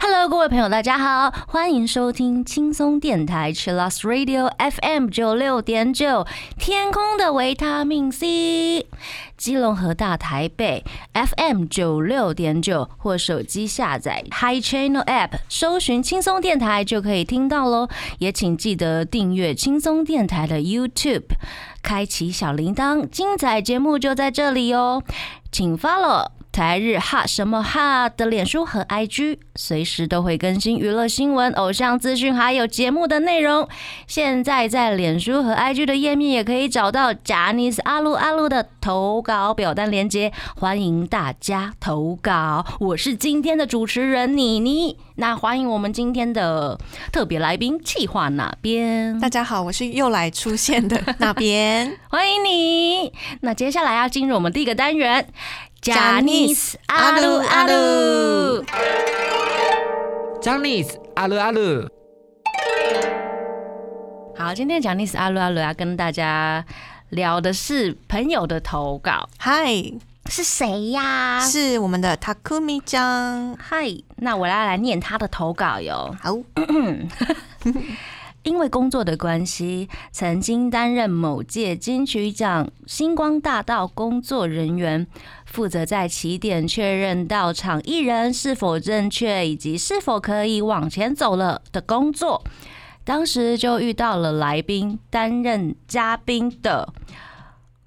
Hello，各位朋友，大家好，欢迎收听轻松电台 Chillus Radio FM 九六点九，天空的维他命 C，基隆和大台北 FM 九六点九，或手机下载 Hi Channel App，搜寻轻松电台就可以听到喽。也请记得订阅轻松电台的 YouTube，开启小铃铛，精彩节目就在这里哦。请 follow 台日哈什么哈的脸书和 IG，随时都会更新娱乐新闻、偶像资讯，还有节目的内容。现在在脸书和 IG 的页面也可以找到贾尼斯阿鲁阿鲁的投稿表单连接，欢迎大家投稿。我是今天的主持人妮妮，那欢迎我们今天的特别来宾，企划哪边？大家好，我是又来出现的那边。欢迎你。那接下来要进入我们第一个单元，贾尼斯阿鲁阿鲁。j a n i c e 阿鲁阿鲁，好，今天贾尼斯阿鲁阿鲁要跟大家聊的是朋友的投稿，嗨，是谁呀？是我们的 Takumi 江。嗨，那我要来念他的投稿哟。好，因为工作的关系，曾经担任某届金曲奖星光大道工作人员，负责在起点确认到场艺人是否正确以及是否可以往前走了的工作。当时就遇到了来宾担任嘉宾的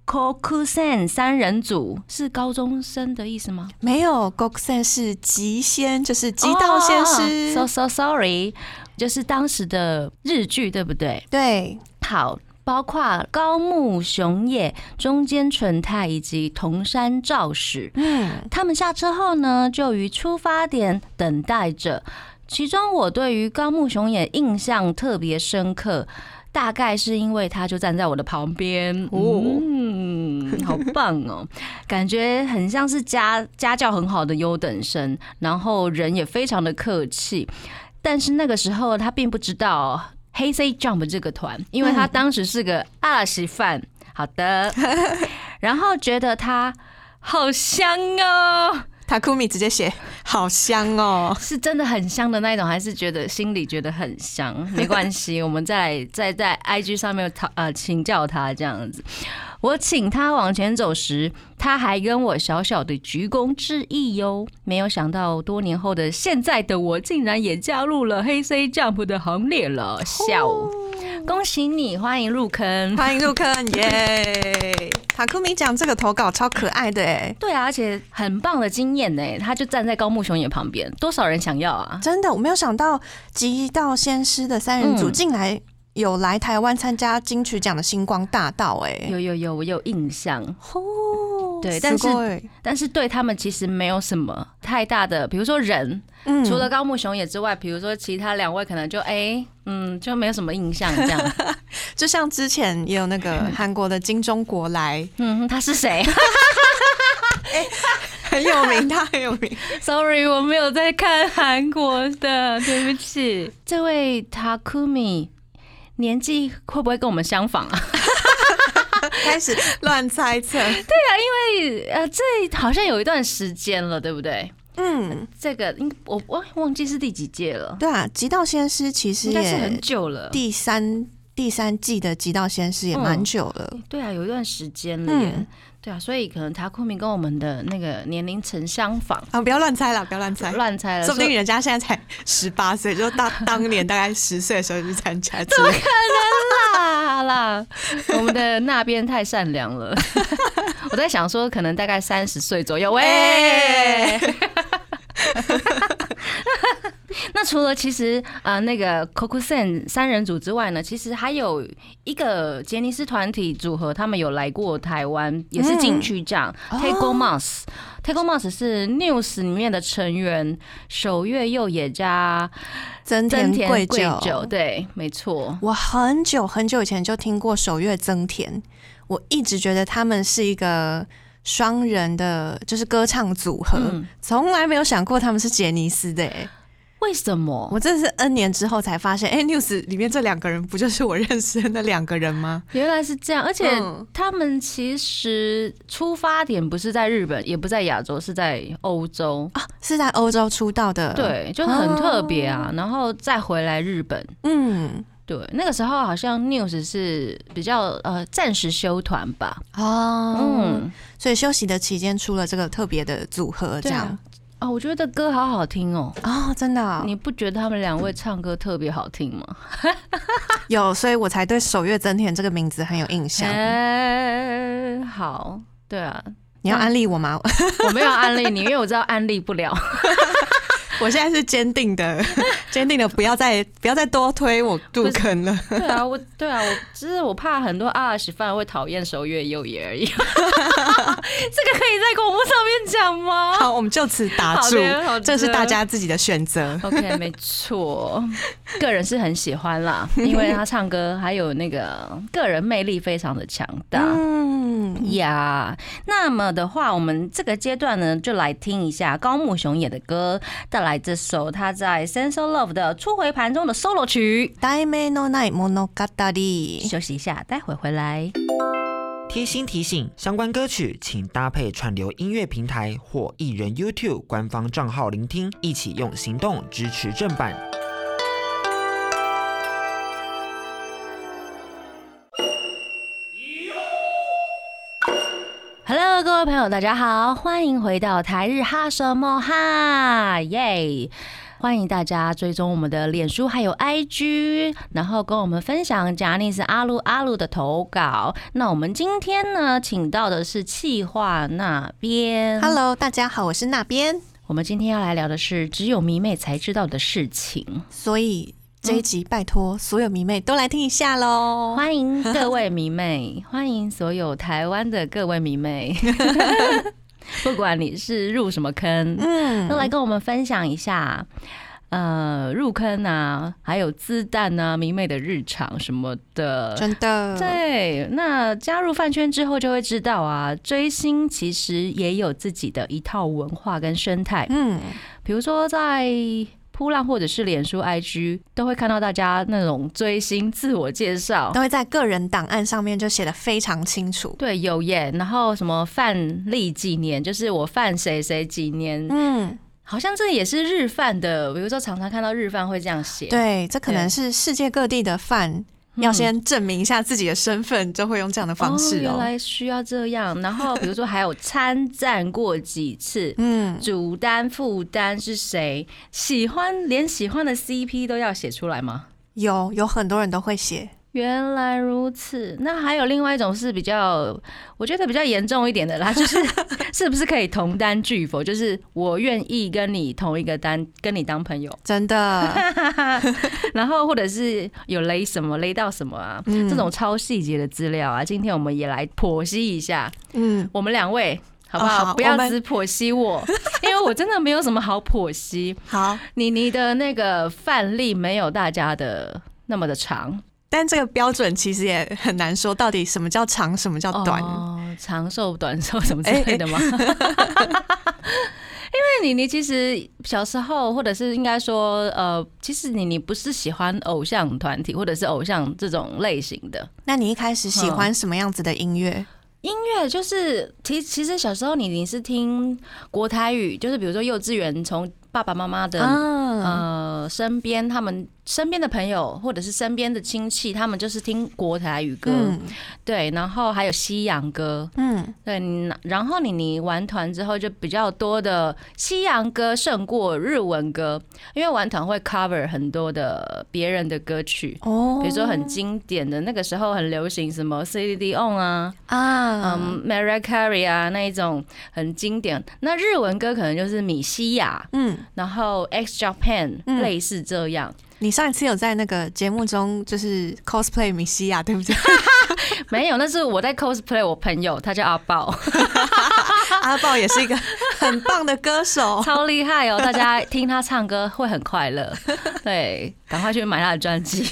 Kokusen 三人组，是高中生的意思吗？没有 Goksen 是极仙，就是极道先师。So so sorry，就是当时的日剧，对不对？对，好，包括高木雄也、中间纯太以及桐山照史。嗯，他们下车后呢，就于出发点等待着。其中我对于高木雄也印象特别深刻，大概是因为他就站在我的旁边，哦嗯，好棒哦，感觉很像是家家教很好的优等生，然后人也非常的客气。但是那个时候他并不知道黑 C Jump 这个团，因为他当时是个阿西饭。好的，然后觉得他好香哦。Takumi 直接写好香哦。是真的很香的那一种，还是觉得心里觉得很香？没关系，我们再来再在 IG 上面讨呃请教他这样子。我请他往前走时，他还跟我小小的鞠躬致意哟。没有想到多年后的现在的我，竟然也加入了黑 C Jump 的行列了，笑！恭喜你，欢迎入坑。欢迎入坑耶！Takumi 讲这个投稿超可爱的哎，对啊，而且很棒的经验呢，他就站在高木雄也旁边，多少人想要啊？真的我没有想到极道先师的三人组嗯竟然有来台湾参加金曲奖的星光大道哎。有有有，我有印象。哦，对但是すごい但是对他们其实没有什么太大的，比如说人，嗯除了高木雄也之外，比如说其他两位可能就哎、嗯，就没有什么印象这样。就像之前也有那个韩国的金钟国来，嗯，他是谁很有名，他很有名。 ？Sorry，我没有在看韩国的，对不起。这位 Takumi 年纪会不会跟我们相仿啊？开始乱猜测。对啊，因为，呃，这好像有一段时间了，对不对？嗯，这个应我我忘记是第几届了，对啊，极道先师其实应该是很久了。第三第三季的极道先师也蛮久了。对啊，有一段时间了耶。嗯对啊，所以可能塔库米跟我们的那个年龄层相仿，啊，不要乱猜了，不要乱猜。乱猜了，说不定人家现在才十八岁，就当 当年大概十岁的时候就去参加怎么可能。啦啦，我们的那边太善良了。我在想说，可能大概三十岁左右。喂，那除了其实呃那个 Cocosen 三人组之外呢，其实还有一个杰尼斯团体组合，他们有来过台湾，也是金曲奖。哦 Tego Mas。Tego Mas 是 News 里面的成员，守月佑也加增田贵贵酒，对，没错。我很久很久以前就听过守月增田，我一直觉得他们是一个双人的，就是歌唱组合，嗯从来没有想过他们是杰尼斯的、欸。为什么？我真的是 N 年之后才发现，哎、n e w s 里面这两个人不就是我认识的那两个人吗？原来是这样，而且嗯他们其实出发点不是在日本，也不在亚洲，是在欧洲。啊，是在欧洲出道的。，对，就很特别啊。然后再回来日本，嗯，对，那个时候好像 News 是比较呃暂时休团吧。哦，嗯，所以休息的期间出了这个特别的组合，这样对啊。哦，我觉得歌好好听哦。哦，真的哦、你不觉得他们两位唱歌特别好听吗？有，所以我才对守月增田这个名字很有印象。哎，好，对啊，你要安利我吗？我没有安利你，因为我知道安利不了。我现在是坚定的，坚定的不要再不要再多推我入坑了。对啊，我对啊，我只是我怕很多阿拉西饭会讨厌守月佑也而已。这个可以在广播上面讲吗？好，我们就此打住这是大家自己的选择。OK，没错，个人是很喜欢啦，因为他唱歌还有那个个人魅力非常的强大。嗯，呀那么的话，我们这个阶段呢，就来听一下高木雄也的歌，带来这首他在《Sense of Love》的初回盘中的 solo 曲。題名のない物語。休息一下，待会回来。贴心提醒：相关歌曲请搭配串流音乐平台或艺人 YouTube 官方账号聆听，一起用行动支持正版。 朋友，大家好，欢迎回到台日哈什么哈耶！欢迎大家追踪我们的脸书还有 IG，然后跟我们分享贾尼斯阿鲁阿鲁的投稿。那我们今天呢，请到的是气化那边。Hello，大家好，我是那边。我们今天要来聊的是只有迷妹才知道的事情。所以这一集拜托所有迷妹都来听一下喽。欢迎 各位迷妹，欢迎所有台湾的各位迷妹，不管你是入什么坑，嗯都来跟我们分享一下。呃，入坑啊，还有自弹啊，迷妹的日常什么的，真的，对。那加入饭圈之后就会知道啊，追星其实也有自己的一套文化跟生态。嗯，比如说在扑浪或者是脸书、IG，都会看到大家那种追星自我介绍，都会在个人档案上面就写的非常清楚。对，有耶。然后什么范历几年，就是我范谁谁几年，嗯，好像这也是日饭的。比如说常常看到日饭会这样写，对，这可能是世界各地的饭嗯要先证明一下自己的身份，就会用这样的方式原哦。来需要这样。然后比如说还有参战过几次。嗯，主单副单是谁？喜欢连喜欢的 CP 都要写出来吗？有有很多人都会写，原来如此，那还有另外一种是比较，我觉得比较严重一点的啦，就是是不是可以同单拒否？就是我愿意跟你同一个单，跟你当朋友，真的，然后或者是有勒什么勒到什么啊，嗯这种超细节的资料啊，今天我们也来剖析一下，嗯，我们两位。好不好？哦好不要只剖析我，因为我真的没有什么好剖析。好。你你的那个范例没有大家的那么的长，但这个标准其实也很难说，到底什么叫长，什么叫短。哦，长寿、短寿什么之类的吗？因为你你其实小时候，或者是应该说，呃，其实你你不是喜欢偶像团体或者是偶像这种类型的那你一开始喜欢什么样子的音乐？音乐，就是其其实小时候你你是听国台语，就是比如说幼稚园从爸爸妈妈的、啊，呃身边，他们身边的朋友或者是身边的亲戚，他们就是听国台语歌，嗯。对，然后还有西洋歌，嗯，对，然后你你玩团之后就比较多的西洋歌胜过日文歌，因为玩团会 cover 很多的别人的歌曲，哦。比如说很经典的那个时候很流行什么 C D On 啊，啊，嗯 Mariah Carey 啊那一种很经典。那日文歌可能就是米西亚，嗯，然后 X Japan 嗯。类似这样。你上一次有在那个节目中就是 cosplay 米西亚，对不对？没有，那是我在 cosplay 我朋友，他叫阿豹。阿豹也是一个很棒的歌手。超厉害哦！大家听他唱歌会很快乐，对，赶快去买他的专辑。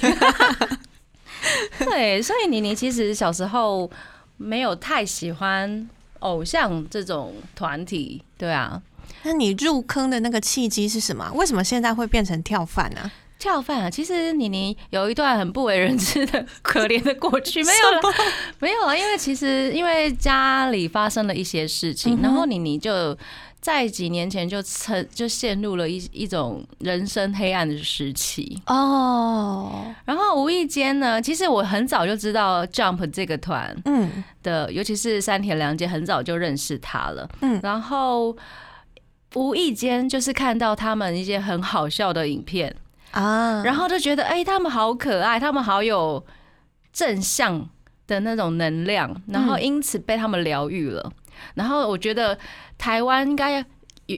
对，所以妮妮其实小时候没有太喜欢偶像这种团体，对啊。那你入坑的那个契机是什么？为什么现在会变成跳饭呢、跳饭啊，其实妮妮有一段很不为人知的可怜的过去，没有了，没有啊，因为其实因为家里发生了一些事情，嗯然后妮妮就在几年前就曾就陷入了一一种人生黑暗的时期，哦，然后无意间呢，其实我很早就知道 Jump 这个团嗯。的，尤其是山田凉介，很早就认识他了，嗯。然后无意间就是看到他们一些很好笑的影片。啊，然后就觉得哎、他们好可爱，他们好有正向的那种能量，然后因此被他们疗愈了。然后我觉得台湾应该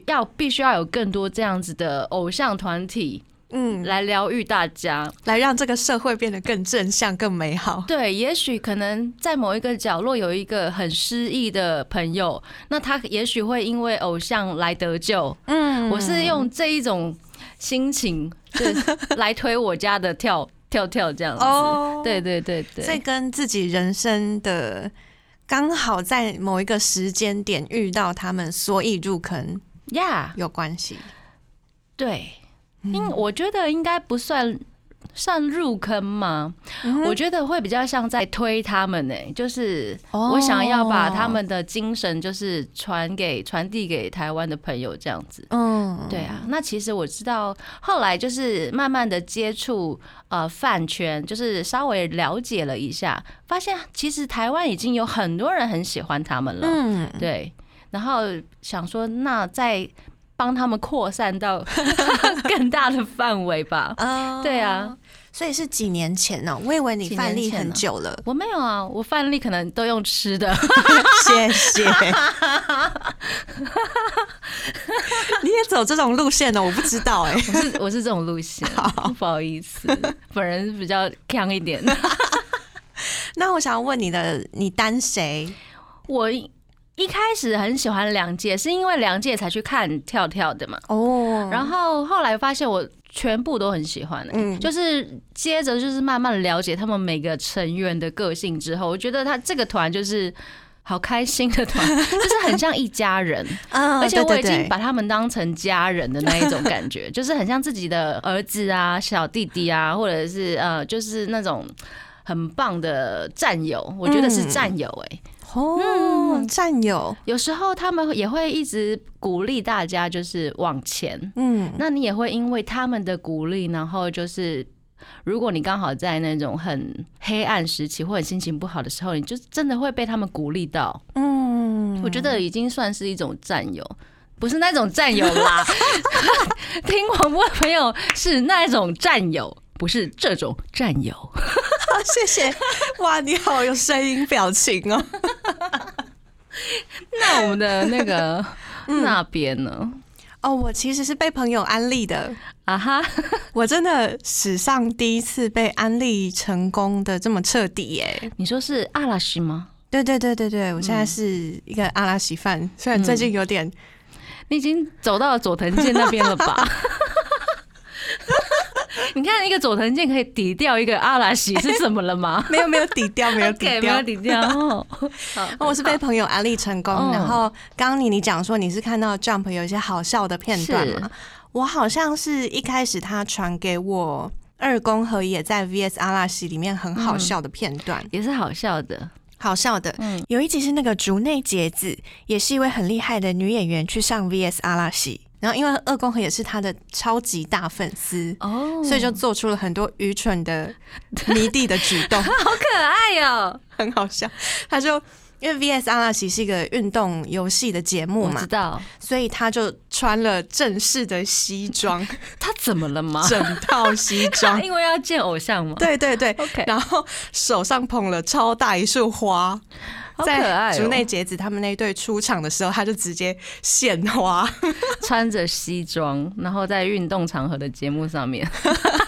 要必须要有更多这样子的偶像团体嗯，来疗愈大家。来让这个社会变得更正向、更美好。对，也许可能在某一个角落有一个很失意的朋友，那他也许会因为偶像来得救。嗯我是用这一种心情，就是 来推我家的跳跳跳这样子。哦。对对对这对，跟自己人生的刚好在某一个时间点遇到他们，所以入坑呀，有关系。对，嗯。因我觉得应该不算算入坑吗？嗯我觉得会比较像在推他们呢、就是哦我想要把他们的精神就是传给传递给台湾的朋友这样子。嗯，对啊，那其实我知道，后来就是慢慢的接触呃饭圈，就是稍微了解了一下，发现其实台湾已经有很多人很喜欢他们了。嗯，对，然后想说，那再帮他们扩散到 更大的范围吧。哦对啊，所以是几年前呢、我以为你范例很久了。我没有啊，我范例可能都用吃的。谢谢。你也走这种路线呢？我不知道哎、我是我是这种路线，不好意思，本人比较强一点。那我想要问你的，你单谁？我一开始很喜欢梁界，是因为梁界才去看跳跳的嘛。哦然后后来发现我全部都很喜欢、欸，嗯。就是接着就是慢慢了解他们每个成员的个性之后，我觉得他这个团就是好开心的团，就是很像一家人，啊而且我已经把他们当成家人的那一种感觉，就是很像自己的儿子啊、小弟弟啊，或者是呃，就是那种。很棒的战友，我觉得是战友哎、哦，嗯战友，有时候他们也会一直鼓励大家，就是往前。嗯，那你也会因为他们的鼓励，然后就是，如果你刚好在那种很黑暗时期或者心情不好的时候，你就真的会被他们鼓励到。嗯，我觉得已经算是一种战友，不是那种战友啦。听广播的朋友是那种战友，不是这种战友。好，谢谢。哇，你好有声音表情哦。那我们的那个 那边呢？哦，我其实是被朋友安利的，啊哈，我真的史上第一次被安利成功的这么彻底耶。你说是阿拉西吗？对对对对对，我现在是一个阿拉西饭，虽然最近有点你已经走到了佐藤健那边了吧？你看，一个佐藤健可以抵掉一个阿拉西，是怎么了吗？没有没有抵掉，没有抵 OK，没掉有。抵掉。哦我是被朋友安利成功，嗯然后刚刚你你讲说你是看到 Jump 有一些好笑的片段嘛？我好像是一开始他传给我二宫和也在 VS 阿拉西里面很好笑的片段，也是好笑的。好笑的。嗯有一集是那个竹内结子，也是一位很厉害的女演员，去上 VS 阿拉西。然后因为二宫和也是他的超级大粉丝，哦所以就做出了很多愚蠢的迷弟的举动，好可爱哦！很好笑。他就因为 VS 阿拉奇是一个运动游戏的节目嘛知，道所以他就穿了正式的西装，他怎么了吗？整套西装。因为要见偶像嘛？对对对 OK 然后手上捧了超大一束花，在竹内哦！结子他们那一队出场的时候，他就直接献花。穿着西装，然后在运动场合的节目上面，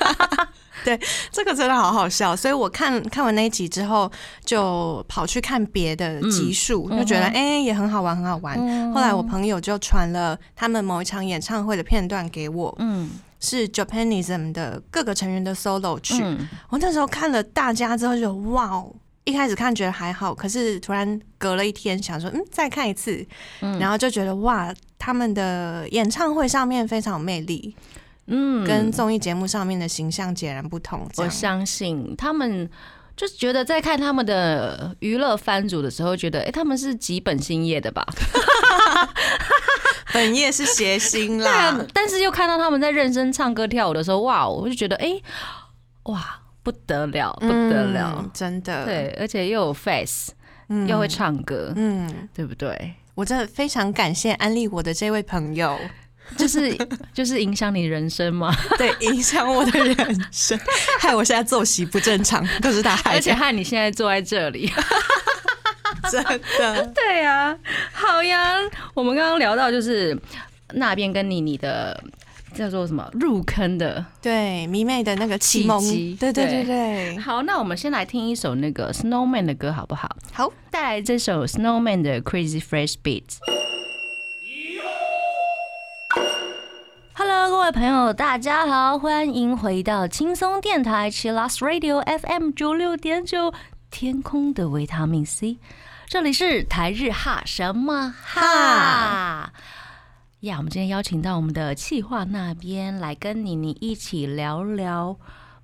对这个真的好好笑，所以我看看完那一集之后，就跑去看别的集数，嗯就觉得哎、也很好玩，很好玩。后来我朋友就传了他们某一场演唱会的片段给我，嗯是 Japanism 的各个成员的 solo 曲。嗯，我那时候看了大家之后就哇哦，一开始看觉得还好，可是突然隔了一天想说嗯再看一次，嗯然后就觉得哇他们的演唱会上面非常有魅力，嗯跟综艺节目上面的形象截然不同。我相信他们。就是觉得在看他们的娱乐番组的时候，觉得哎、诶他们是几本星业的吧？本业是谐星啦，，但是又看到他们在认真唱歌跳舞的时候，哇，我就觉得哎、诶哇，不得了，不得了，嗯真的，对，而且又有 face，、嗯。又会，唱歌，嗯，对不对？我真的非常感谢安利我的这位朋友，就是就是影响你人生嘛，对，影响我的人生，害我现在作息不正常，都是他害而且，害你现在坐在这里。真的。对呀、好呀，我们刚刚聊到就是那边跟你你的叫做什么入坑的。对迷妹的那个启蒙契机，对对对对对，好，那我们先来听一首那个 Snowman 的歌好不好？好，带来这首 Snowman 的 Crazy Fresh Beat。Hello，各位朋友，大家好，欢迎回到轻松电台 Chillus Radio FM 九六点九，天空的维他命 C，这里是台日哈什么哈。呀我们今天邀请到我们的企划那边来跟妮妮一起聊聊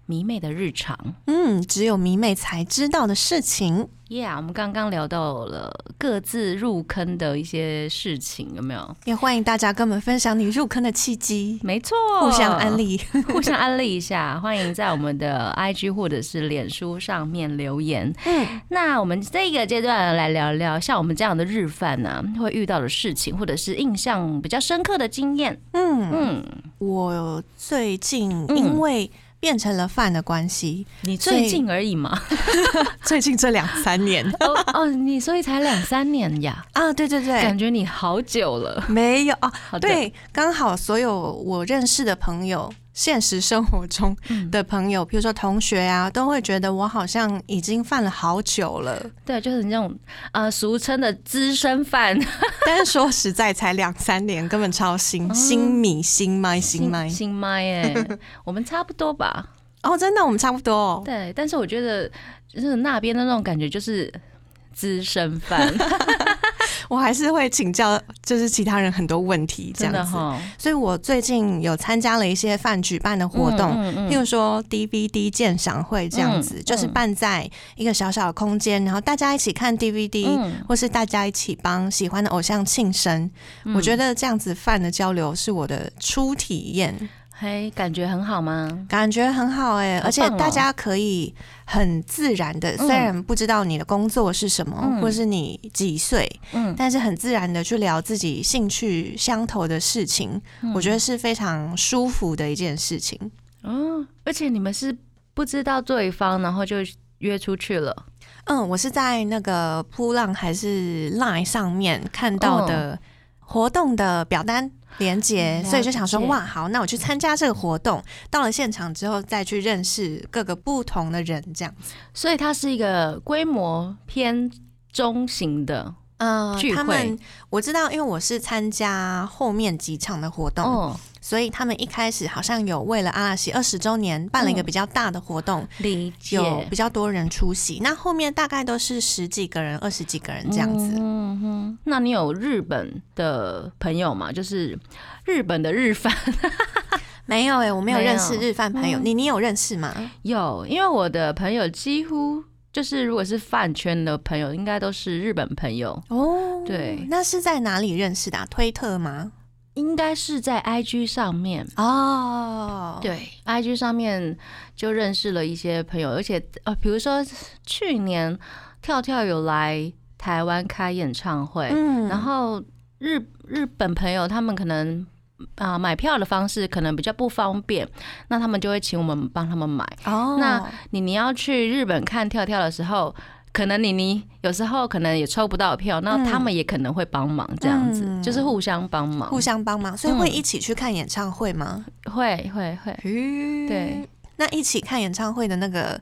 迷妹的日常。嗯，只有迷妹才知道的事情。Yeah，我们刚刚聊到了各自入坑的一些事情，有没有？也欢迎大家跟我们分享你入坑的契机，没错，互相安，利。互相安利一下。欢迎在我们的 IG 或者是脸书上面留言。嗯，那我们这个阶段来聊聊，像我们这样的日饭呢、会遇到的事情，或者是印象比较深刻的经验。嗯，嗯，我最近嗯因为变成了饭的关系，你最近而已嘛。最近这两三年。哦哦，你所以才两三年呀，啊，对对对，感觉你好久了。没有啊，对，刚好所有我认识的朋友，现实生活中嗯的朋友，比如说同学啊，都会觉得我好像已经犯了好久了。对，就是你这种呃俗称的资深犯。但是说实在，才两三年，根本超新，哦新米新麦新麦。新麦哎，我们差不多吧。哦，真的，我们差不多哦。对，但是我觉得就是那边的那种感觉就是资深饭，我还是会请教，就是其他人很多问题这样子。哈。所以我最近有参加了一些饭举办的活动，嗯嗯譬如说 DVD 鉴赏会这样子，嗯就是办在一个小小的空间，然后大家一起看 DVD，、嗯或是大家一起帮喜欢的偶像庆生。嗯我觉得这样子饭的交流是我的初体验，嘿，感觉很好吗？感觉很好哎、而且大家可以很自然的，虽然不知道你的工作是什么，嗯。或是你几岁，嗯，但是很自然的去聊自己兴趣相投的事情，我觉得是非常舒服的一件事情。哦，而且你们是不知道对方，然后就约出去了。嗯，我是在那个扑浪还是 Line 上面看到的活动的表单连接，嗯所以就想说，哇，好，那我去参加这个活动。到了现场之后，再去认识各个不同的人，这样。所以它是一个规模偏中型的嗯聚会他们我知道，因为我是参加后面几场的活动，哦，所以他们一开始好像有为了阿拉西二十周年办了一个嗯比较大的活动，理解有比较多人出席。那后面大概都是十几个人、二十几个人这样子。嗯哼，那你有日本的朋友吗？就是日本的日饭 没有哎、我没有没有认识日饭朋友。嗯你你有认识吗？有，因为我的朋友几乎就是如果是饭圈的朋友，应该都是日本朋友，哦，对那是在哪里认识的、啊？推特吗？应该是在 IG 上面。哦，，对，IG 上面就认识了一些朋友，而且呃，比如说去年跳跳有来台湾开演唱会，嗯然后日日本朋友他们可能啊、买票的方式可能比较不方便，那他们就会请我们帮他们买。哦，那你你要去日本看跳跳的时候。可能妮妮有时候可能也抽不到票，那嗯。他们也可能会帮忙，这样子、嗯。就是互相帮忙，互相帮忙，所以会嗯。一起去看演唱会吗？会会会，对，那一起看演唱会的那个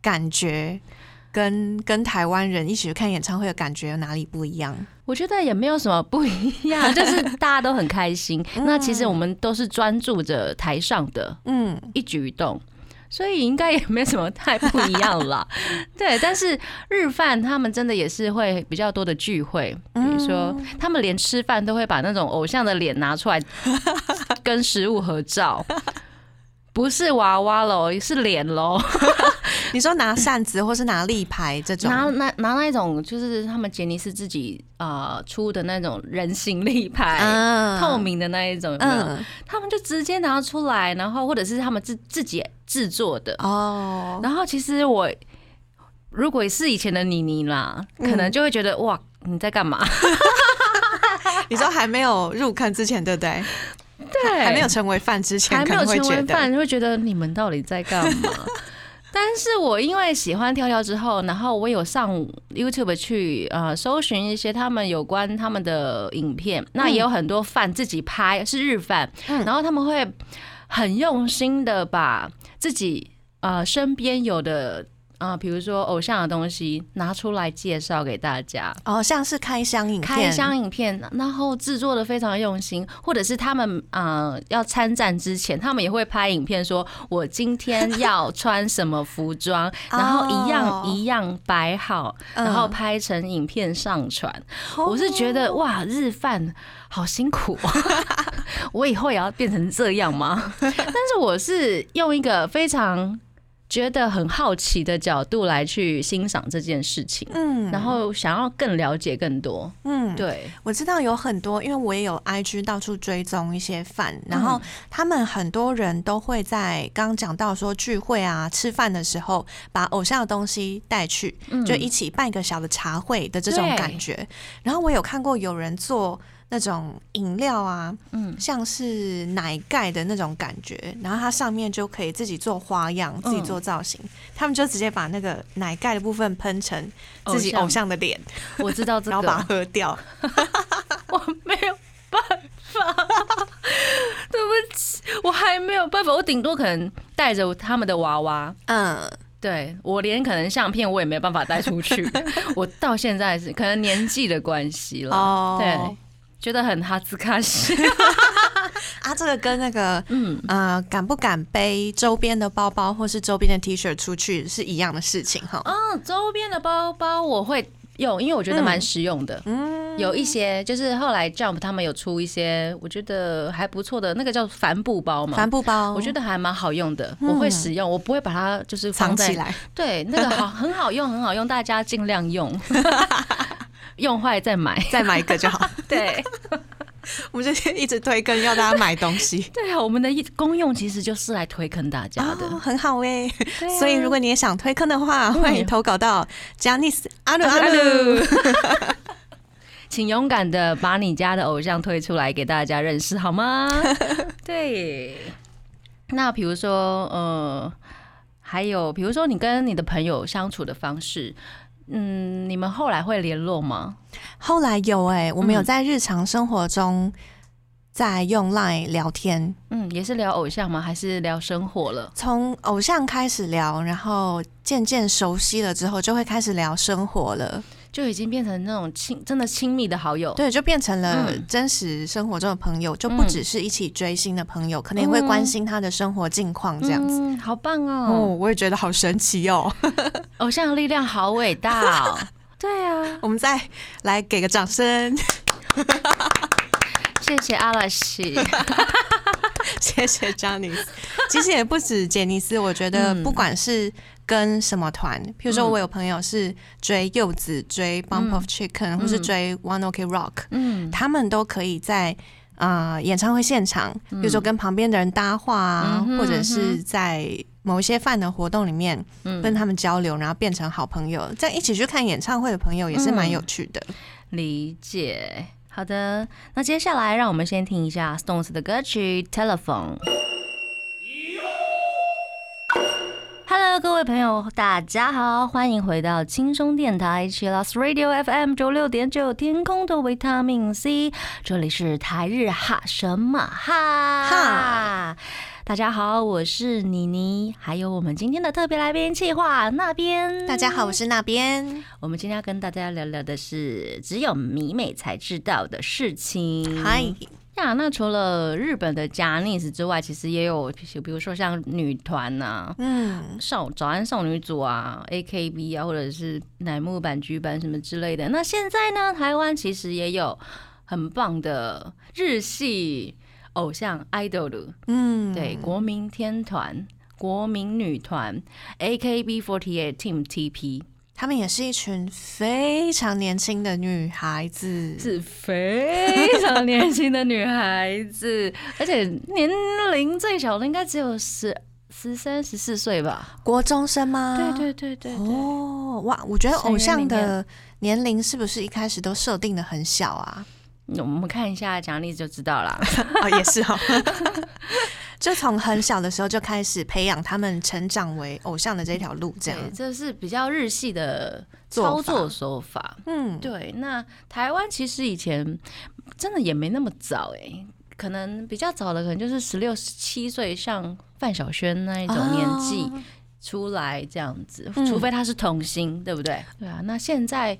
感觉，跟跟台湾人一起去看演唱会的感觉有哪里不一样？我觉得也没有什么不一样，就是大家都很开心。那其实我们都是专注着台上的嗯。一举一动，所以应该也没什么太不一样啦。对，但是日饭他们真的也是会比较多的聚会，比如说他们连吃饭都会把那种偶像的脸拿出来跟食物合照，不是娃娃喽，是脸喽。你说拿扇子或是拿立牌这种，拿拿拿那一种，就是他们杰尼斯自己呃出的那种人形立牌，嗯透明的那一种，有没有？嗯他们就直接拿出来，然后或者是他们自自己制作的。哦，然后其实我如果是以前的妮妮啦，可能就会觉得、哇你在干嘛？你说还没有入坑之前，对不对？对，还没有成为饭之前，还没有成为饭，会觉得你们到底在干嘛？但是我因为喜欢跳跳之后，然后我有上 YouTube 去呃搜寻一些他们有关他们的影片，那也有很多饭自己拍是日饭，嗯。然后他们会很用心的把自己呃身边有的啊，比如说偶像的东西拿出来介绍给大家。哦，像是开箱影片，开箱影片，然后制作的非常用心，或者是他们呃要参战之前，他们也会拍影片，说我今天 要穿什么服装，然后一样哦一样摆好，嗯然后拍成影片上传。我是觉得哇，日饭好辛苦，我以后也要变成这样吗？但是我是用一个非常觉得很好奇的角度来去欣赏这件事情。嗯。然后想要更了解更多，嗯，对，我知道有很多，因为我也有 IG 到处追踪一些饭，然后他们很多人都会在刚刚讲到说聚会啊、吃饭的时候，把偶像的东西带去，嗯。就一起办一个小的茶会的这种感觉。然后我有看过有人做那种饮料啊，嗯。像是奶盖的那种感觉，然后它上面就可以自己做花样、自己做造型。他们就直接把那个奶盖的部分喷成自己偶像的脸，我知道这然后把它，喝掉。我没有办法，对不起，我还没有办法，我顶多可能带着他们的娃娃。嗯，对我连可能相片我也没有办法带出去，我到现在是可能年纪的关系了，哦。对，觉得很哈兹卡西，啊，这个跟那个嗯，呃，敢不敢背周边的包包或是周边的 T 恤出去是一样的事情哈。哦，周边的包包我会用，因为我觉得蛮实用的。嗯，有一些就是后来 Jump 他们有出一些我觉得还不错的那个叫帆布包嘛，帆布包，我觉得还蛮好用的，嗯。我会使用，我不会把它就是藏起来。对，那个好很好用，很好用，大家尽量用，用坏再买。再买一个就好。对 我们就一直推坑，要大家买东西。对啊，我们的一功用其实就是来推坑大家的。哦，很好哎、所以如果你也想推坑的话，欢迎投稿到 Janice 阿鲁阿。鲁，请勇敢的把你家的偶像推出来给大家认识，好吗？对。那比如说，呃，还有比如说你跟你的朋友相处的方式，嗯，你们后来会联络吗？后来有哎、我们有嗯在日常生活中在用 Line 聊天，嗯，也是聊偶像吗？还是聊生活了？从偶像开始聊，然后渐渐熟悉了之后，就会开始聊生活了。就已经变成那种亲，真的亲密的好友。对，就变成了嗯真实生活中的朋友，就不嗯只是一起追星的朋友，可能也会关心他的生活近况这样子。嗯，好棒哦，哦！我也觉得好神奇哦。偶像的力量好伟大哦。对啊，我们再来给个掌声，谢谢阿拉西。谢谢 Janice。其实也不止杰尼斯，我觉得嗯不管是跟什么团，譬如说嗯我有朋友是追柚子、追 Bump of Chicken，、或是追 One Ok Rock，嗯他们都可以在。啊、演唱会现场，比如说跟旁边的人搭话啊，嗯或者是在某一些饭的活动里面嗯跟他们交流，然后变成好朋友。这样一起去看演唱会的朋友也是蛮有趣的。理解。好的，那接下来让我们先听一下 Stones 的歌曲《Telephone》。Hello，各位朋友，大家好，欢迎回到轻松电台 c h i l l s Radio FM 周六点九，天空的维他命 C，这里是台日哈什么哈哈。大家好，我是妮妮，还有我们今天的特别来宾企划那边。大家好，我是那边。我们今天要跟大家聊聊的是只有迷妹才知道的事情。嗨，呀，那除了日本的 j a n e 之外，其实也有，比如说像女团呐、嗯，少早安少女组啊、AKB 啊，或者是乃木坂、菊坂什么之类的。那现在呢，台湾其实也有很棒的日系偶像 idol，嗯，对，国民天团、国民女团 AKB48 Team TP 她们也是一群非常年轻的女孩子，是非常年轻的女孩子，而且年龄最小的应该只有十十三、十四岁吧？国中生吗？对对对对哇，我觉得偶像的年龄是不是一开始都设定的很小啊？我们看一下奖励就知道啦。哦，也是哦，就从很小的时候就开始培养他们成长为偶像的这条路，这样对，，这是比较日系的操作手法。嗯，对，那台湾其实以前真的也没那么早哎、可能比较早的可能就是十六、十七岁，像范晓萱那一种年纪哦出来这样子，嗯除非他是童星，对不对？对啊，那现在。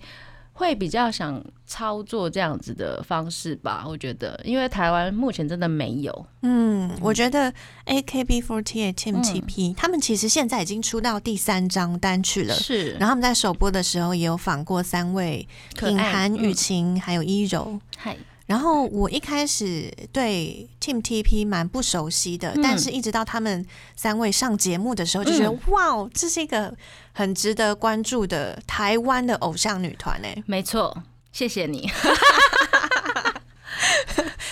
会比较想操作这样子的方式吧，我觉得，因为台湾目前真的没有，嗯，我觉得 AKB48 Team 嗯。TP、他们其实现在已经出到第三张单曲了。是。然后他们在首播的时候也有访过三位品可爱涵、雨嗯。晴还有一柔。嗨，然后我一开始对 Team TP 蛮不熟悉的，嗯但是一直到他们三位上节目的时候，就觉得、嗯哇哦，这是一个很值得关注的台湾的偶像女团哎！没错，谢谢你。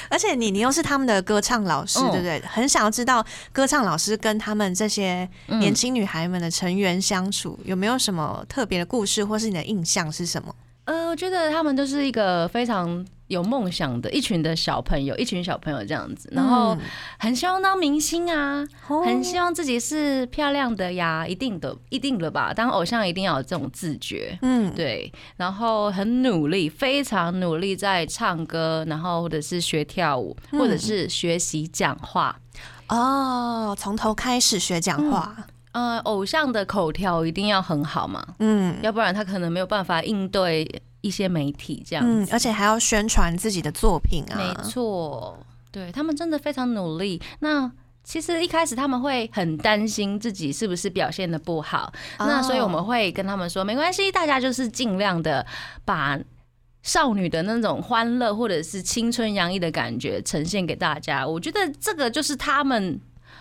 而且你你又是他们的歌唱老师，嗯对不对？很想要知道歌唱老师跟他们这些嗯年轻女孩们的成员相处、有没有什么特别的故事，或是你的印象是什么？呃，我觉得他们都是一个非常有梦想的一群的小朋友，一群小朋友这样子，然后嗯很希望当明星啊，哦很希望自己是漂亮的呀，一定的，一定的吧。当偶像一定要有这种自觉。嗯，对，然后很努力，非常努力在唱歌，然后或者是学跳舞，嗯或者是学习讲话。哦，从头开始学讲话，呃，偶像的口条一定要很好嘛，嗯要不然他可能没有办法应对一些媒体这样子。嗯，而且还要宣传自己的作品啊，没错，对他们真的非常努力。那其实一开始他们会很担心自己是不是表现的不好，那所以我们会跟他们说，没关系，大家就是尽量的把。少女的那种欢乐或者是青春洋溢的感觉呈现给大家，我觉得这个就是他们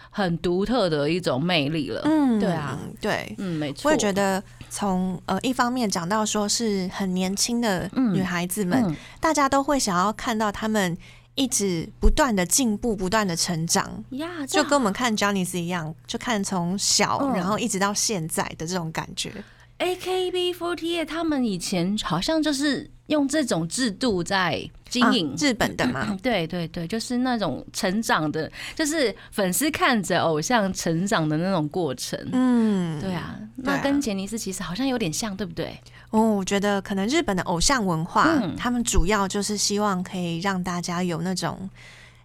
很独特的一种魅力了。嗯对啊，对。嗯，没错。我也觉得从呃一方面讲到说是很年轻的嗯女孩子们，嗯大家都会想要看到她们一直不断的进步，不断的成长，呀，这就跟我们看 j o h n n y 一样，就看从小、嗯然后一直到现在的这种感觉。AKB48 他们以前好像就是用这种制度在经营、啊日本的嘛，对对对，就是那种成长的，就是粉丝看着偶像成长的那种过程。嗯，对啊，对啊那跟杰尼斯其实好像有点像，对不对？哦，我觉得可能日本的偶像文化，嗯他们主要就是希望可以让大家有那种。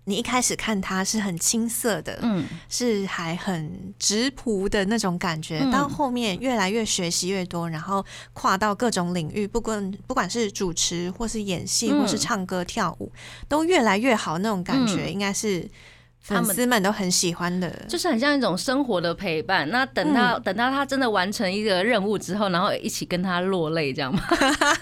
你一开始看他是很青涩的，嗯，是还很直朴的那种感觉，嗯到后面越来越学习越多，然后跨到各种领域，不管不管是主持或是演戏，嗯或是唱歌跳舞，都越来越好那种感觉，嗯应该是粉丝们都很喜欢的。就是很像一种生活的陪伴。那等到、等到他真的完成一个任务之后，然后一起跟他落泪，这样吗？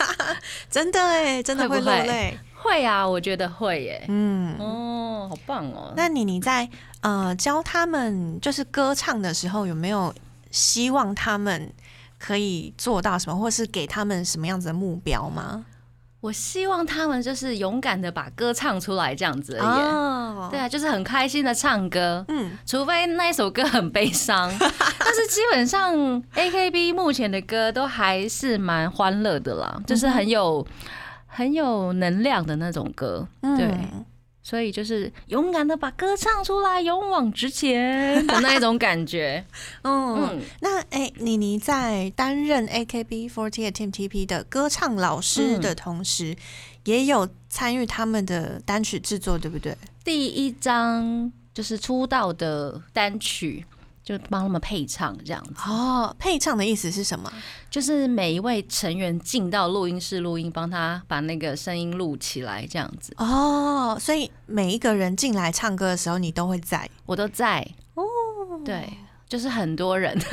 真的哎，真的会落泪。会啊，我觉得会耶。嗯，哦，好棒哦！那你你在呃教他们就是歌唱的时候，有没有希望他们可以做到什么，或是给他们什么样子的目标吗？我希望他们就是勇敢的把歌唱出来，这样子而已。哦对，啊，就是很开心的唱歌，嗯，除非那一首歌很悲伤，但是基本上 A K B 目前的歌都还是蛮欢乐的啦，就是很有很有能量的那种歌，对，嗯所以就是勇敢的把歌唱出来，勇往直前 的那一种感觉。嗯，嗯，那哎、妮妮在担任 AKB48 Team TP 的歌唱老师的同时，也有参与他们的单曲制作，对不对？第一张就是出道的单曲。就帮他们配唱这样子。哦，配唱的意思是什么？就是每一位成员进到录音室录音，帮他把那个声音录起来这样子。哦，所以每一个人进来唱歌的时候，你都会在。我都在哦，对，就是很多人。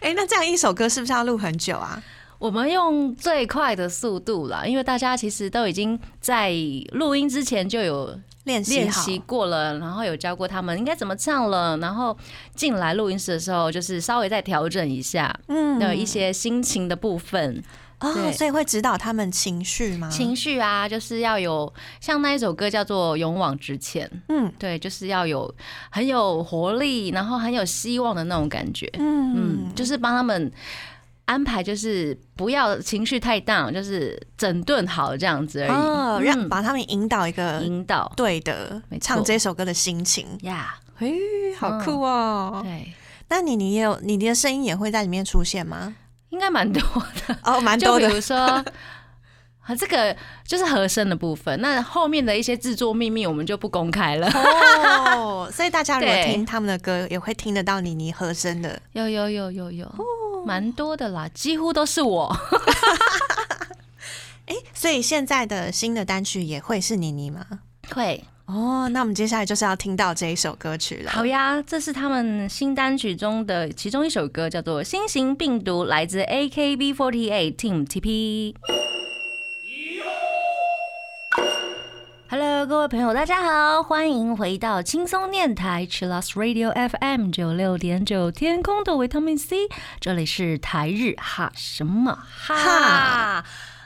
哎、那这样一首歌是不是要录很久啊？我们用最快的速度啦，因为大家其实都已经在录音之前就有练习练习过了，然后有教过他们应该怎么唱了，然后进来录音室的时候，就是稍微再调整一下嗯的一些心情的部分。哦，所以会指导他们情绪吗？情绪啊，就是要有像那一首歌叫做《勇往直前》，嗯对，就是要有很有活力，然后很有希望的那种感觉。嗯嗯，就是帮他们安排，就是不要情绪太大，就是整顿好这样子而已。哦，让嗯把他们引导一个引导对的唱这首歌的心情。呀嘿，好酷哦！对，那你你也有你的声音也会在里面出现吗？应该蛮多的。哦，蛮多的比如说。啊，这个就是和声的部分。那后面的一些制作秘密，我们就不公开了。哦，所以大家如果听他们的歌，也会听得到妮妮和声的。有有有有有，蛮多的啦，几乎都是我。哎，所以现在的新的单曲也会是妮妮吗？会，哦，那我们接下来就是要听到这一首歌曲了。好呀，这是他们新单曲中的其中一首歌，叫做《新型病毒》，来自 AKB48 Team TP。Hello，各位朋友，大家好，欢迎回到轻松电台 c h i l l s Radio FM 九六点九，天空的维他命 C，这里是台日哈什么哈哈。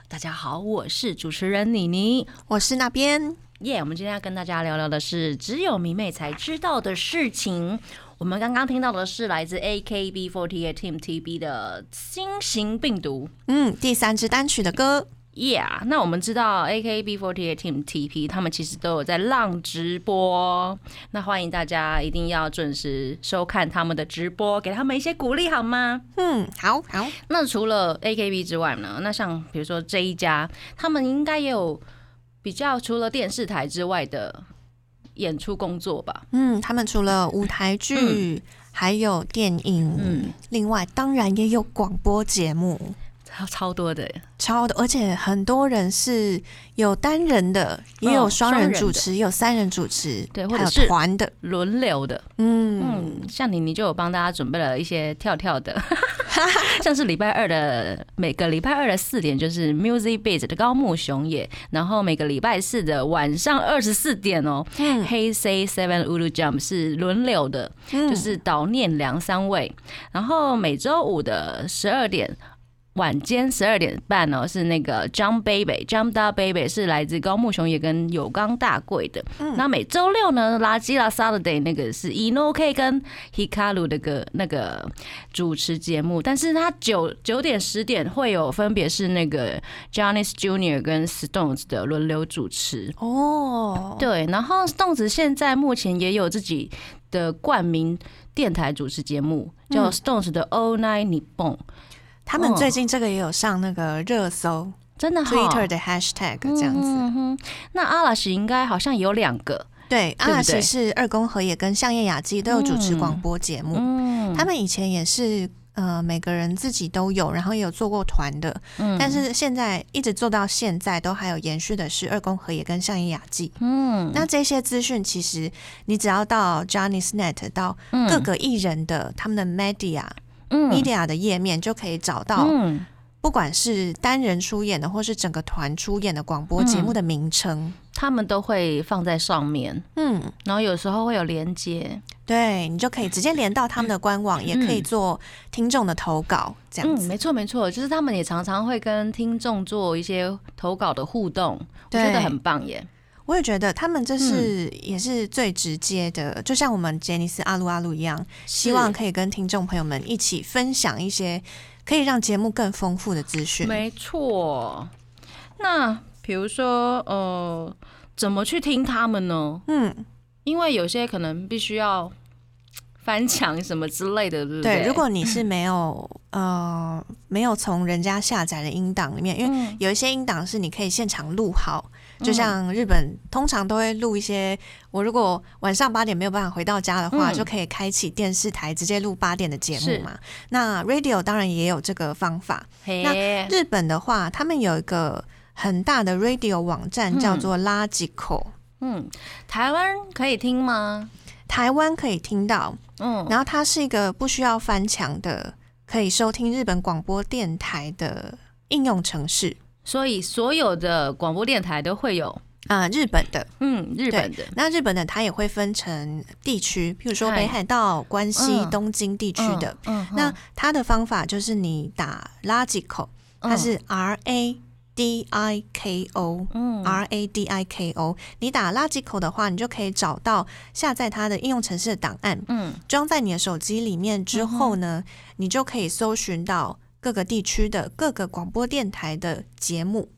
大家好，我是主持人妮妮。我是那边耶我们今天要跟大家聊聊的是只有迷妹才知道的事情。我们刚刚听到的是来自 AKB48 Team TB 的新型病毒。嗯，第三支单曲的歌。Yeah，那我们知道 AKB48 Team TP 他们其实都有在浪直播，那欢迎大家一定要准时收看他们的直播，给他们一些鼓励好吗？嗯，好好。那除了 AKB 之外呢？那像比如说这一家，他们应该也有比较除了电视台之外的演出工作吧？嗯，他们除了舞台剧，还有电影，嗯，另外当然也有广播节目，超超多的，超的，而且很多人是有单人的，也有嗯双双人主持，也有三人主持，对或者是团的。轮流的。嗯，嗯，像你，你就有帮大家准备了一些跳跳的，像是礼拜二的每个礼拜二的四点就是 Music Beat 的高木雄也，然后每个礼拜四的晚上二十四点哦、嗯 Hey Say Seven Ulu Jump 是轮流的，嗯就是导念良三位，然后每周五的十二点。晚间十二点半哦，是那个 Jump Baby，Jump Da Baby 是来自高木雄也跟有冈大贵的。那每周六呢，垃圾拉 Saturday 那个是 Inoke 跟 Hikaru 的个那个主持节目，但是他九九点十点会有分别是那个 Johnny's Junior 跟 Stones 的轮流主持。哦，对，然后 Stones 现在目前也有自己的冠名电台主持节目，叫嗯 Stones 的 All Night Nippon，他们最近这个也有上那个热搜真的好 Twitter 的 hashtag 这样子。嗯哼，那阿拉西应该好像有两个，对，阿拉对西是二宫和也跟相叶雅纪都有主持广播节目，嗯，他们以前也是。呃，每个人自己都有，然后也有做过团的，嗯但是现在一直做到现在，都还有延续的是二宫和也跟相叶雅纪。嗯，那这些资讯，其实你只要到 Johnny's Net 到嗯。各个艺人的他们的 media、嗯 media 的页面，就可以找到，嗯。不管是单人出演的，或是整个团出演的广播节目的名称。他们都会放在上面，嗯，然后有时候会有连接，对你就可以直接连到他们的官网，也可以做听众的投稿，这样嗯，子。没错没错，就是他们也常常会跟听众做一些投稿的互动，我对觉得很棒耶。我也觉得他们这是、嗯也是最直接的，就像我们杰尼斯阿鲁阿鲁一样，希望可以跟听众朋友们一起分享一些可以让节目更丰富的资讯。没错。那比如说，呃，怎么去听他们呢？嗯，因为有些可能必须要翻墙什么之类的，对不对，对？如果你是没有呃没有从人家下载的音档里面，因为嗯有一些音档是你可以现场录好，就像日本通常都会录一些，我如果晚上八点没有办法回到家的话，嗯。就可以开启电视台直接录八点的节目嘛。那 radio 当然也有这个方法。那，日本的话，他们有一个很大的 radio 网站嗯。叫做 Logical，、嗯，台湾可以听吗？台湾可以听到，嗯，然后它是一个不需要翻墙的，可以收听日本广播电台的应用程式所以所有的广播电台都会有，啊、日本的。嗯，日本的，那日本的它也会分成地区，譬如说北海道、关西、嗯。东京地区的。嗯，嗯那它的方法就是你打 Logical，它是 R A D I K O。嗯。R A D I K O，你打 Logical 的话，你就可以找到下载它的应用程式的档案，嗯。装在你的手机里面之后呢，你就可以搜寻到各个地区的各个广播电台的节目，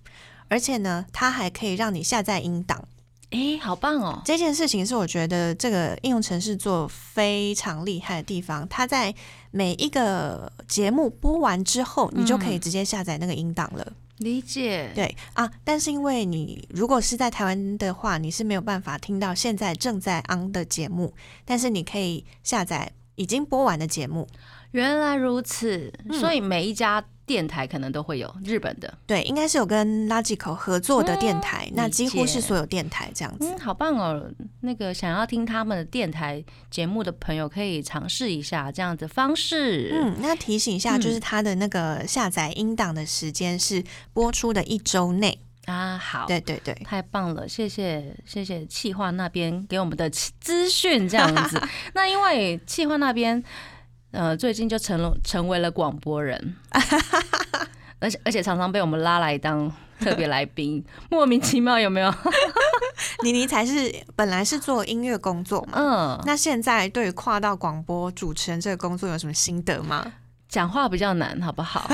而且呢，它还可以让你下载音档。诶，好棒哦，这件事情是我觉得这个应用程式做非常厉害的地方。它在每一个节目播完之后，你就可以直接下载那个音档了。理解，对啊，但是因为你如果是在台湾的话，你是没有办法听到现在正在 on 的节目，但是你可以下载已经播完的节目。原来如此，嗯所以每一家电台可能都会有日本的，对，应该是有跟 Logical 合作的电台，嗯那几乎是所有电台这样子。嗯，好棒哦！那个想要听他们的电台节目的朋友，可以尝试一下这样的方式。嗯，那提醒一下，嗯就是它的那个下载音档的时间是播出的一周内。啊，好，对对对，太棒了，谢谢谢谢企划那边给我们的资讯，这样子。那因为企划那边，呃，最近就成了成为了广播人，而且而且常常被我们拉来当特别来宾，莫名其妙有没有？妮妮才是本来是做音乐工作嘛。嗯，那现在对于跨到广播主持人这个工作有什么心得吗？讲话比较难，好不好？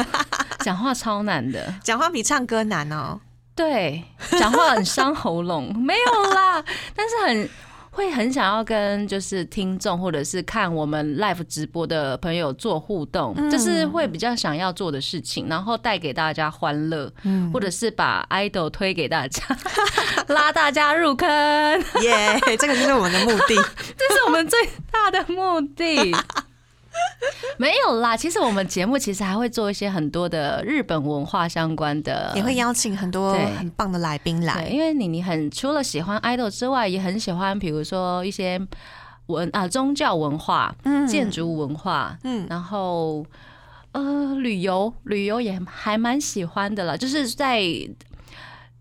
讲话超难的。讲话比唱歌难哦。对，讲话很伤喉咙，没有啦，但是很会很想要跟就是听众或者是看我们 live 直播的朋友做互动，嗯这是会比较想要做的事情，然后带给大家欢乐，嗯或者是把 idol 推给大家，拉大家入坑，耶这个就是我们的目的。这是我们最大的目的。没有啦，其实我们节目其实还会做一些很多的日本文化相关的，也会邀请很多很棒的来宾对，来。因为你你很除了喜欢 idol 之外，也很喜欢比如说一些文啊宗教文化、嗯建，筑文化，嗯，然后呃旅游旅游也还蛮喜欢的了，就是在。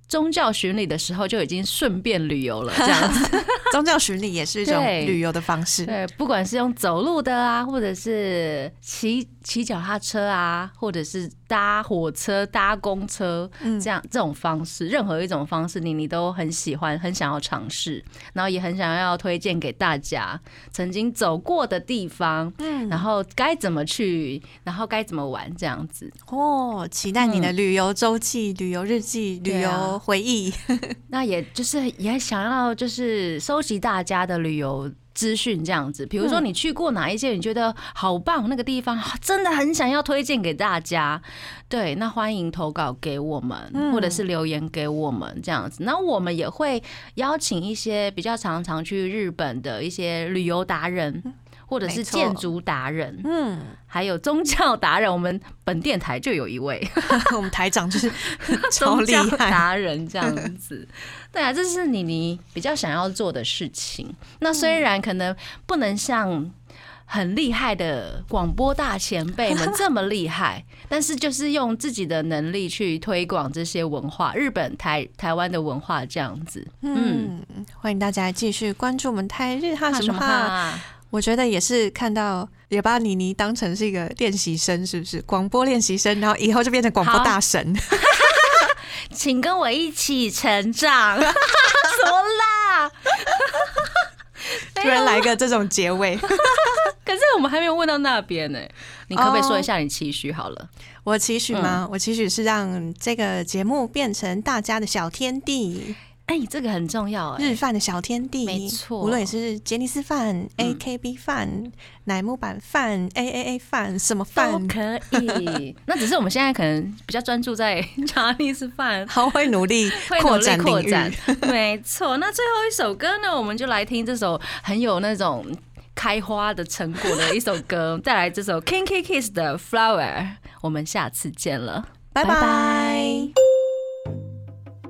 宗教巡礼的时候就已经顺便旅游了，这样子。宗教巡礼也是一种旅游的方式。对，不管是用走路的啊，或者是骑骑脚踏车啊，或者是搭火车、搭公车，嗯这样这种方式，任何一种方式，你你都很喜欢，很想要尝试，然后也很想要推荐给大家曾经走过的地方，嗯然后该怎么去，然后该怎么玩，这样子。哦，期待你的旅游周记、旅游日记、旅对回忆。那也就是也想要就是收集大家的旅游资讯这样子，比如说嗯你去过哪一些，你觉得好棒，那个地方真的很想要推荐给大家。对，那欢迎投稿给我们，嗯或者是留言给我们这样子。那我们也会邀请一些比较常常去日本的一些旅游达人。或者是建筑达人，嗯，还有宗教达人，我们本电台就有一位，我们台长就是 超厉害。达人这样子。对啊，这是妮妮比较想要做的事情。那虽然可能不能像很厉害的广播大前辈们这么厉害，但是就是用自己的能力去推广这些文化，日本台台湾的文化这样子。嗯，嗯，欢迎大家继续关注我们台日哈什么哈。哈？我觉得也是看到，也把妮妮当成是一个练习生，是不是？广播练习生，然后以后就变成广播大神。请跟我一起成长。什么啦？突然来个这种结尾，可是我们还没有问到那边呢、你可不可以说一下你期许好了？我期许吗？我期许是让这个节目变成大家的小天地。哎、这个很重要哎、日饭的小天地，没错无论你是杰尼斯饭、嗯 AKB 饭、乃木坂饭、AAA 饭，什么饭都，可以。那只是我们现在可能比较专注在 Chinese 饭。好会努力会努力扩展领扩展域。没错。那最后一首歌呢，我们就来听这首很有那种开花的成果的一首歌，再来这首 Kinky Kiss 的 Flower。我们下次见了，拜拜。